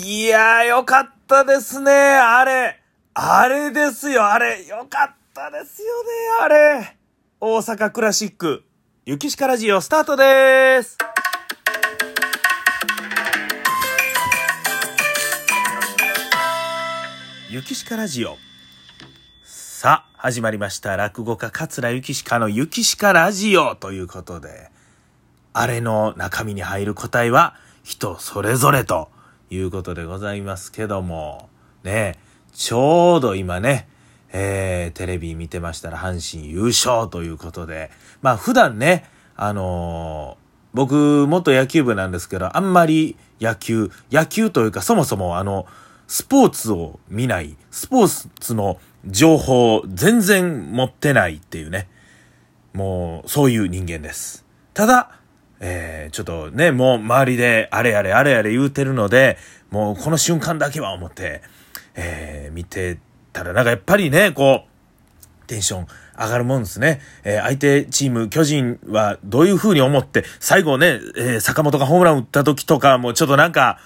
いやー、よかったですね。あれ。あれですよ、あれ。よかったですよね、あれ。大阪クラシック。雪しかラジオスタートです。雪しかラジオ。さあ、始まりました。落語家桂雪しかの雪しかラジオということで、あれの中身に入る答えは人それぞれということでございますけども、ね、ちょうど今ね、えー、テレビ見てましたら阪神優勝ということで、まあ普段ね、あのー僕元野球部なんですけど、あんまり野球、野球というかそもそもあの、スポーツを見ない、スポーツの情報を全然持ってないっていうね、もうそういう人間です。ただ、えー、ちょっとね、もう周りであれやれあれやれ言うてるので、もうこの瞬間だけは思って、えー、見てたらなんかやっぱりね、こう、テンション上がるもんですね。えー相手チーム、巨人はどういう風に思って、最後ね、え坂本がホームラン打った時とかもうちょっとなんか、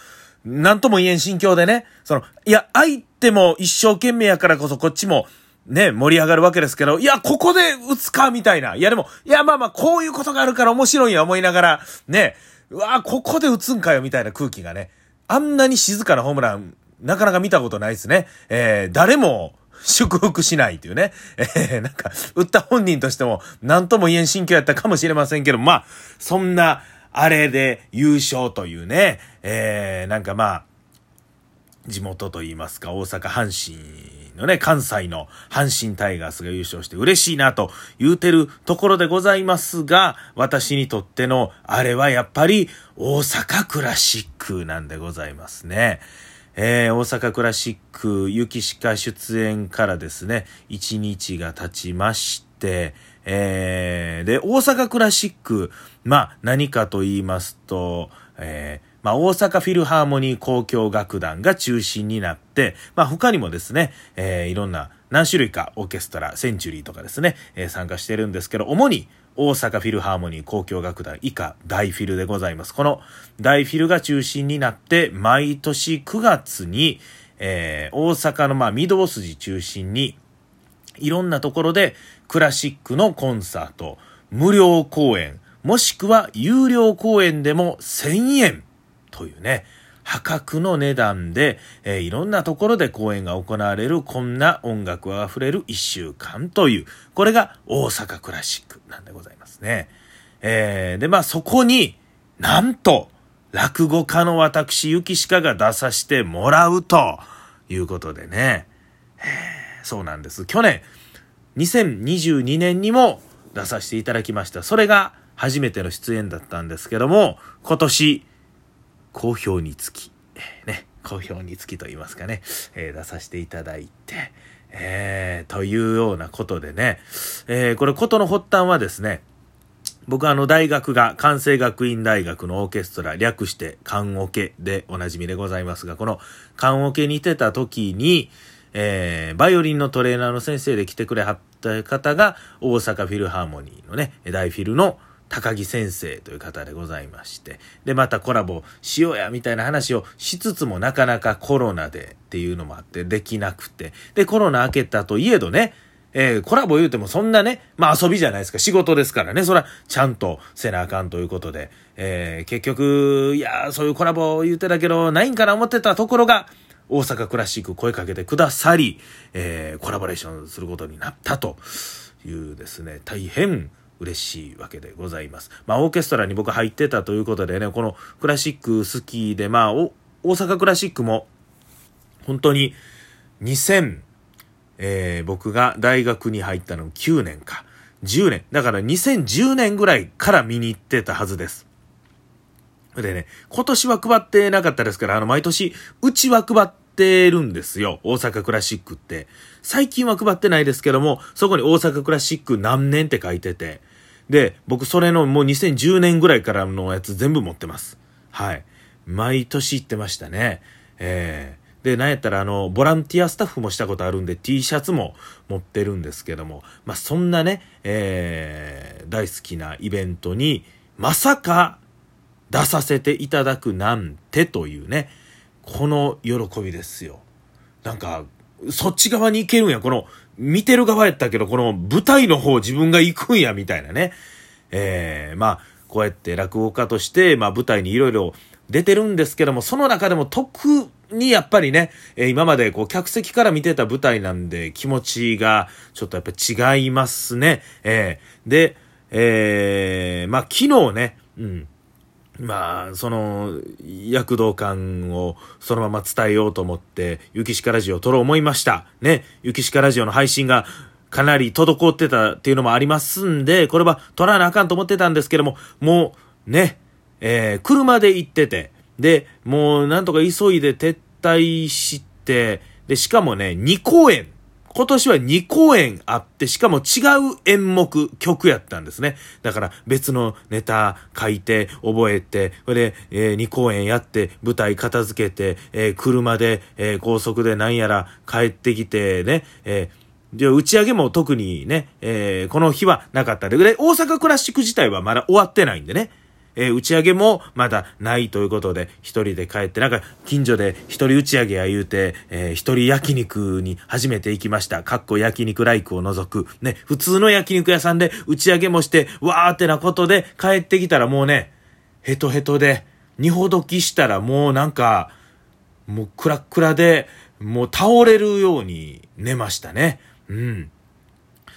なんとも言えん心境でね、その、いや、相手も一生懸命やからこそこっちも、ね、盛り上がるわけですけど、いや、ここで打つか、みたいな。いや、でも、いや、まあまあ、こういうことがあるから面白いや思いながら、ね、うわここで打つんかよ、みたいな空気がね、あんなに静かなホームラン、なかなか見たことないですね。えー、誰も、祝福しないっていうね。えー、なんか、打った本人としても、なんとも言えん心境やったかもしれませんけど、まあ、そんな、あれで優勝というね、えー、なんかまあ、地元といいますか、大阪阪神のね、関西の阪神タイガースが優勝して嬉しいなと言うてるところでございますが、私にとってのあれはやっぱり大阪クラシックなんでございますね。えー、大阪クラシック、雪しか出演からですね、1日が経ちまして、えー、で、大阪クラシック、まあ、何かと言いますと、えー、まあ、大阪フィルハーモニー交響楽団が中心になって、まあ、他にもですね、えー、いろんな何種類かオーケストラ、センチュリーとかですね、えー参加してるんですけど、主に大阪フィルハーモニー交響楽団以下大フィルでございます。この大フィルが中心になって、毎年9月に、えー大阪のまあ御堂筋中心に、いろんなところでクラシックのコンサート、無料公演、もしくは有料公演でも1000円というね、破格の値段で、えーいろんなところで公演が行われるこんな音楽あふれる一週間という、これが大阪クラシックなんでございますね。えーで、まあそこになんと、落語家の私、雪鹿が出させてもらうということでね。そうなんです。去年、2022年にも出させていただきました。それが初めての出演だったんですけども、今年、好評につき、ね、好評につきと言いますかね、えー出させていただいて、えーというようなことでね、えーこれことの発端はですね、僕はあの大学が関西学院大学のオーケストラ略して関オケでおなじみでございますが、この関オケに出た時に、えー、バイオリンのトレーナーの先生で来てくれはった方が大阪フィルハーモニーのね、大フィルの高木先生という方でございまして、で、またコラボしようやみたいな話をしつつもなかなかコロナでっていうのもあってできなくて、で、コロナ明けたといえどね、えーコラボ言うてもそんなね、まあ遊びじゃないですか、仕事ですからね、そら、ちゃんとせなあかんということで、えー結局、いやそういうコラボ言うてたけど、ないんかな思ってたところが、大阪クラシック声かけてくださり、えーコラボレーションすることになったというですね、大変嬉しいわけでございます。まあオーケストラに僕入ってたということでね、このクラシック好きで、まあ大阪クラシックも本当に2000、えー僕が大学に入ったの9年か。10年。だから2010年ぐらいから見に行ってたはずです。でね、今年は配ってなかったですから、あの、毎年、うちは配ってるんですよ。大阪クラシックって。最近は配ってないですけども、そこに大阪クラシック何年って書いてて。で、僕それのもう2010年ぐらいからのやつ全部持ってます。はい。毎年行ってましたね。えーで、なんやったら、あの、ボランティアスタッフもしたことあるんで、T シャツも持ってるんですけども、まあ、そんなね、えー大好きなイベントに、まさか、出させていただくなんてというね、この喜びですよ。なんか、そっち側に行けるんや。この、見てる側やったけど、この舞台の方自分が行くんや、みたいなね。ええー、まあ、こうやって落語家として、まあ舞台にいろいろ出てるんですけども、その中でも特にやっぱりね、えー、今までこう客席から見てた舞台なんで気持ちがちょっとやっぱ違いますね。えー、で、えー、まあ昨日ね、うん。まあ、その、躍動感をそのまま伝えようと思って、ゆきしかラジオを撮ろう思いました。ね。ゆきしかラジオの配信がかなり滞ってたっていうのもありますんで、これは撮らなあかんと思ってたんですけども、もう、ね、えー、車で行ってて、で、もうなんとか急いで撤退して、で、しかもね、2公演、今年は2公演あって、しかも違う演目、曲やったんですね。だから別のネタ書いて、覚えて、それで、えー、2公演やって、舞台片付けて、えー、車で、えー、高速でなんやら帰ってきてね、えー、で、打ち上げも特にね、え、この日はなかったで、で、大阪クラシック自体はまだ終わってないんでね。えー、打ち上げもまだないということで、一人で帰って、なんか近所で一人打ち上げや言うて、えー、一人焼肉に初めて行きました。かっこ焼肉ライクを除く。ね、普通の焼肉屋さんで打ち上げもして、わーってなことで帰ってきたらもうね、ヘトヘトで、二ほどきしたらもうなんか、もうクラクラで、もう倒れるように寝ましたね。うん。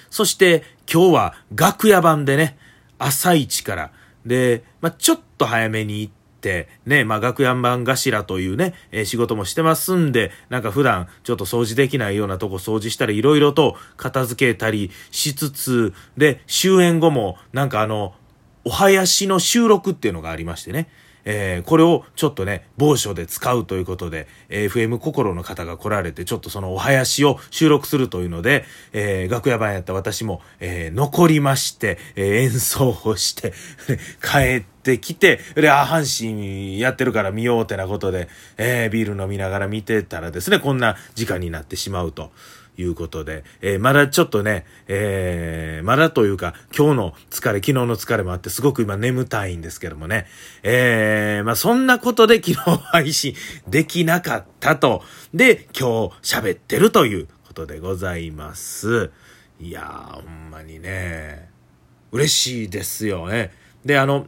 そして今日は楽屋版でね、朝一から、で、まあ、ちょっと早めに行って、ね、まあ、楽屋番頭というね、えー、仕事もしてますんで、なんか普段ちょっと掃除できないようなとこ掃除したり、いろいろと片付けたりしつつ、で、終演後も、なんかあの、お囃子の収録っていうのがありましてね、えー、これをちょっとね、某所で使うということで、FM 心の方が来られて、ちょっとそのお囃子を収録するというので、えー、楽屋版やった私も、えー、残りまして、え、演奏をして 帰ってきて、で、あ、阪神やってるから見ようってなことで、え、ビール飲みながら見てたらですね、こんな時間になってしまうと。いうことで、えー、まだちょっとね、えー、まだというか、今日の疲れ、昨日の疲れもあって、すごく今眠たいんですけどもね、えー、まあそんなことで昨日配信できなかったと、で、今日喋ってるということでございます。いやー、ほんまにね、嬉しいですよね。で、あの、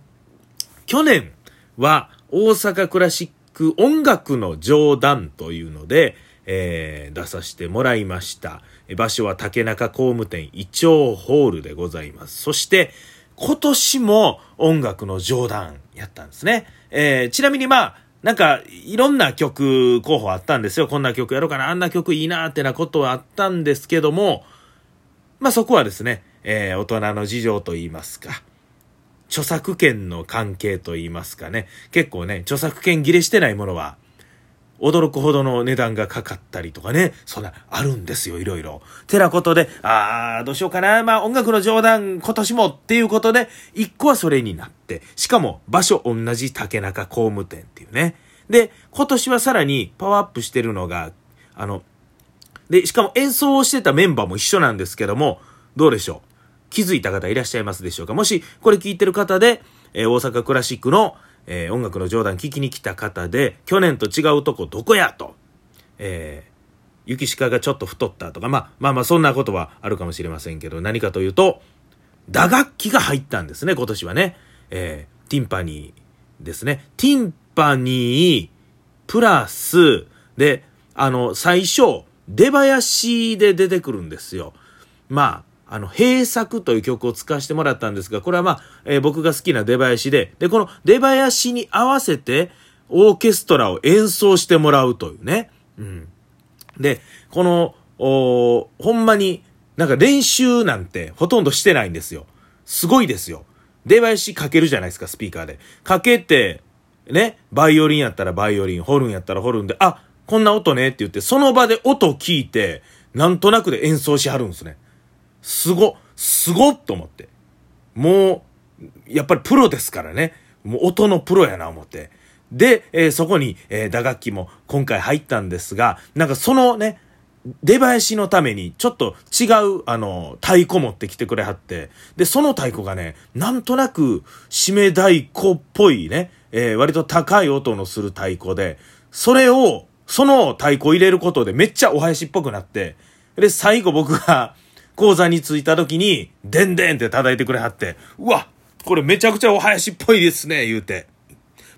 去年は大阪クラシック音楽の冗談というので、えー、出させてもらいました。場所は竹中工務店イチョウホールでございます。そして、今年も音楽の冗談やったんですね。えー、ちなみにまあ、なんか、いろんな曲候補あったんですよ。こんな曲やろうかな、あんな曲いいなってなことはあったんですけども、まあそこはですね、えー、大人の事情と言いますか、著作権の関係と言いますかね、結構ね、著作権切れしてないものは、驚くほどの値段がかかったりとかね、そんな、あるんですよ、いろいろ。てなことで、あー、どうしようかな、まあ音楽の冗談、今年もっていうことで、一個はそれになって、しかも場所同じ竹中工務店っていうね。で、今年はさらにパワーアップしてるのが、あの、で、しかも演奏をしてたメンバーも一緒なんですけども、どうでしょう？気づいた方いらっしゃいますでしょうか？もし、これ聞いてる方で、えー、大阪クラシックのえー、音楽の冗談聞きに来た方で、去年と違うとこどこやと、えー、雪鹿がちょっと太ったとか、まあ、まあまあそんなことはあるかもしれませんけど、何かというと、打楽器が入ったんですね、今年はね。えー、ティンパニーですね。ティンパニー、プラス、で、あの、最初、出囃子で出てくるんですよ。まあ、あの、閉作という曲を使わせてもらったんですが、これはまあ、えー、僕が好きな出囃子で、で、この出囃子に合わせて、オーケストラを演奏してもらうというね。うん。で、この、おほんまに、なんか練習なんてほとんどしてないんですよ。すごいですよ。出囃子かけるじゃないですか、スピーカーで。かけて、ね、バイオリンやったらバイオリン、ホルンやったらホルンで、あ、こんな音ねって言って、その場で音聞いて、なんとなくで演奏しはるんですね。すご、すごっと思って。もう、やっぱりプロですからね。もう音のプロやな思って。で、えー、そこに、えー、打楽器も今回入ったんですが、なんかそのね、出囃子のために、ちょっと違う、あの、太鼓持ってきてくれはって、で、その太鼓がね、なんとなく、締め太鼓っぽいね、えー、割と高い音のする太鼓で、それを、その太鼓入れることでめっちゃお囃子っぽくなって、で、最後僕が講座に着いた時に、でんでんって叩いてくれはって、うわこれめちゃくちゃお囃子っぽいですね、言うて。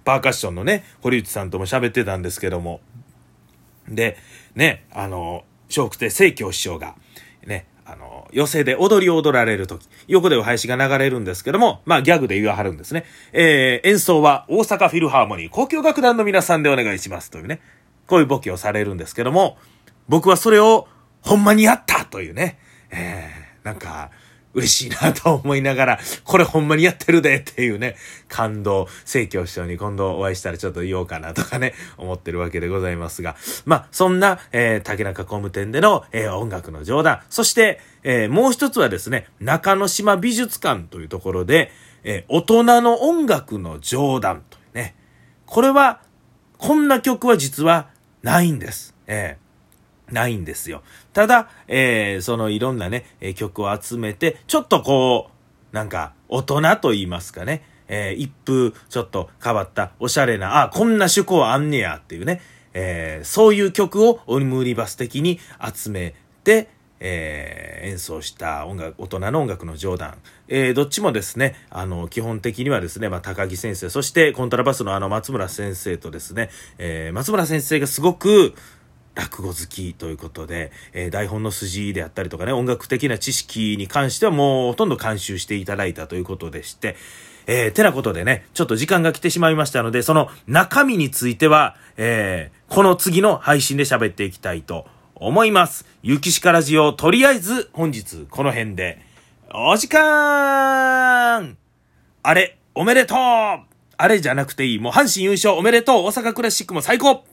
パーカッションのね、堀内さんとも喋ってたんですけども。で、ね、あの、笑福亭清京師匠が、ね、あの、寄席で踊りを踊られるとき、横でお囃子が流れるんですけども、まあギャグで言わはるんですね。えー、演奏は大阪フィルハーモニー交響楽団の皆さんでお願いしますというね、こういうボケをされるんですけども、僕はそれをほんまにやったというね、えー、なんか、嬉しいなと思いながら、これほんまにやってるでっていうね、感動、聖教師匠に今度お会いしたらちょっと言おうかなとかね、思ってるわけでございますが、まあ、そんな、えー、竹中工務店での、えー、音楽の冗談、そして、えー、もう一つはですね、中之島美術館というところで、えー、大人の音楽の冗談というね、これは、こんな曲は実はないんです。えーないんですよ。ただ、えー、そのいろんなね、え曲を集めて、ちょっとこう、なんか、大人と言いますかね、えー、一風ちょっと変わった、おしゃれな、あ、こんな趣向あんねやっていうね、えー、そういう曲をオムーリバス的に集めて、えー、演奏した音楽、大人の音楽の冗談。えー、どっちもですね、あの、基本的にはですね、まあ、高木先生、そしてコントラバスのあの松村先生とですね、えー、松村先生がすごく、落語好きということで、えー、台本の筋であったりとかね、音楽的な知識に関してはもうほとんど監修していただいたということでして、えー、てなことでね、ちょっと時間が来てしまいましたので、その中身については、えー、この次の配信で喋っていきたいと思います。ゆきしかラジオ、とりあえず本日この辺で、お時間!あれ、おめでとう!あれじゃなくていい。もう阪神優勝おめでとう。大阪クラシックも最高!